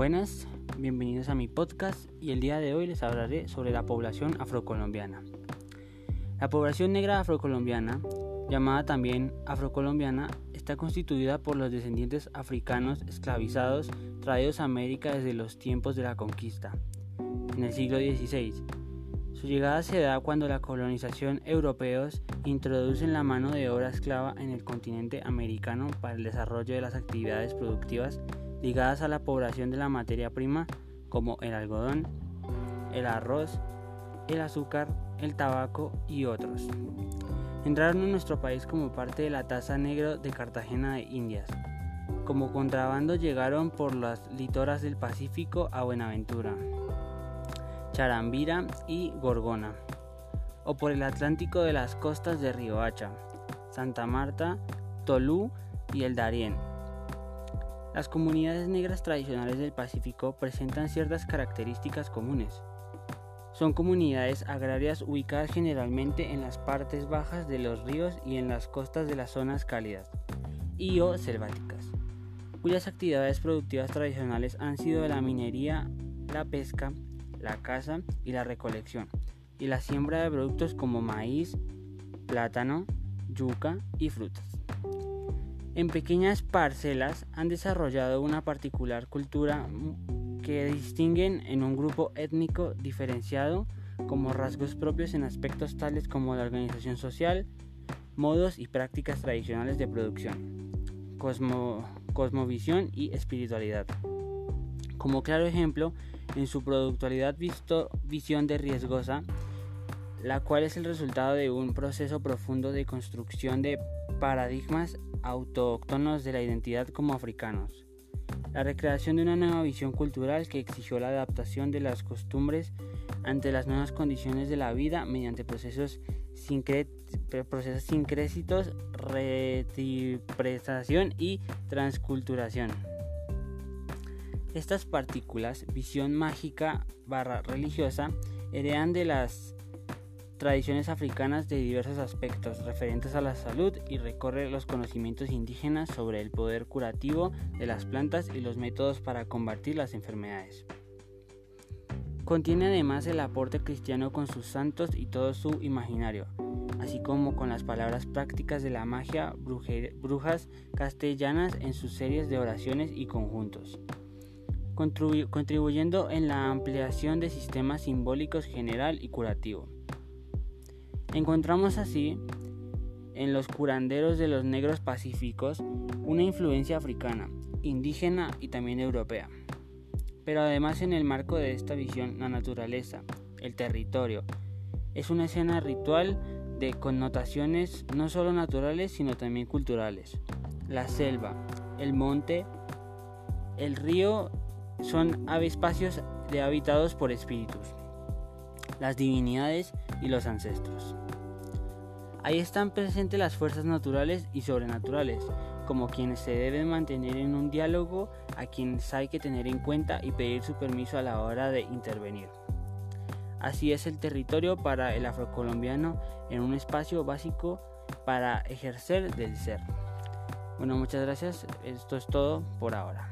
Buenas, bienvenidos a mi podcast y el día de hoy les hablaré sobre la población afrocolombiana. La población negra afrocolombiana, llamada también afrocolombiana, está constituida por los descendientes africanos esclavizados traídos a América desde los tiempos de la conquista, en el siglo XVI. Su llegada se da cuando la colonización europeos introducen la mano de obra esclava en el continente americano para el desarrollo de las actividades productivas ligadas a la población de la materia prima como el algodón, el arroz, el azúcar, el tabaco y otros. Entraron en nuestro país como parte de la tasa negro de Cartagena de Indias. Como contrabando llegaron por las litoras del Pacífico a Buenaventura, Charambira y Gorgona, o por el Atlántico de las costas de Riohacha, Santa Marta, Tolú y el Darién. Las comunidades negras tradicionales del Pacífico presentan ciertas características comunes. Son comunidades agrarias ubicadas generalmente en las partes bajas de los ríos y en las costas de las zonas cálidas y o selváticas, cuyas actividades productivas tradicionales han sido la minería, la pesca, la caza y la recolección, y la siembra de productos como maíz, plátano, yuca y frutas. En pequeñas parcelas han desarrollado una particular cultura que distinguen en un grupo étnico diferenciado como rasgos propios en aspectos tales como la organización social, modos y prácticas tradicionales de producción, cosmovisión y espiritualidad. Como claro ejemplo, en su productualidad visto visión de riesgosa, la cual es el resultado de un proceso profundo de construcción de paradigmas autóctonos de la identidad como africanos. La recreación de una nueva visión cultural que exigió la adaptación de las costumbres ante las nuevas condiciones de la vida mediante procesos, procesos sincrécitos, retiprestación y transculturación. Estas partículas, visión mágica barra religiosa, heredan de las tradiciones africanas de diversos aspectos referentes a la salud y recorre los conocimientos indígenas sobre el poder curativo de las plantas y los métodos para combatir las enfermedades. Contiene además el aporte cristiano con sus santos y todo su imaginario, así como con las palabras prácticas de la magia brujas castellanas en sus series de oraciones y conjuntos, contribuyendo en la ampliación de sistemas simbólicos general y curativo. Encontramos así en los curanderos de los negros pacíficos una influencia africana, indígena y también europea. Pero además en el marco de esta visión la naturaleza, el territorio, es una escena ritual de connotaciones no solo naturales sino también culturales. La selva, el monte, el río son espacios de habitados por espíritus las divinidades y los ancestros. Ahí están presentes las fuerzas naturales y sobrenaturales, como quienes se deben mantener en un diálogo, a quienes hay que tener en cuenta y pedir su permiso a la hora de intervenir. Así es el territorio para el afrocolombiano en un espacio básico para ejercer del ser. Bueno, muchas gracias. Esto es todo por ahora.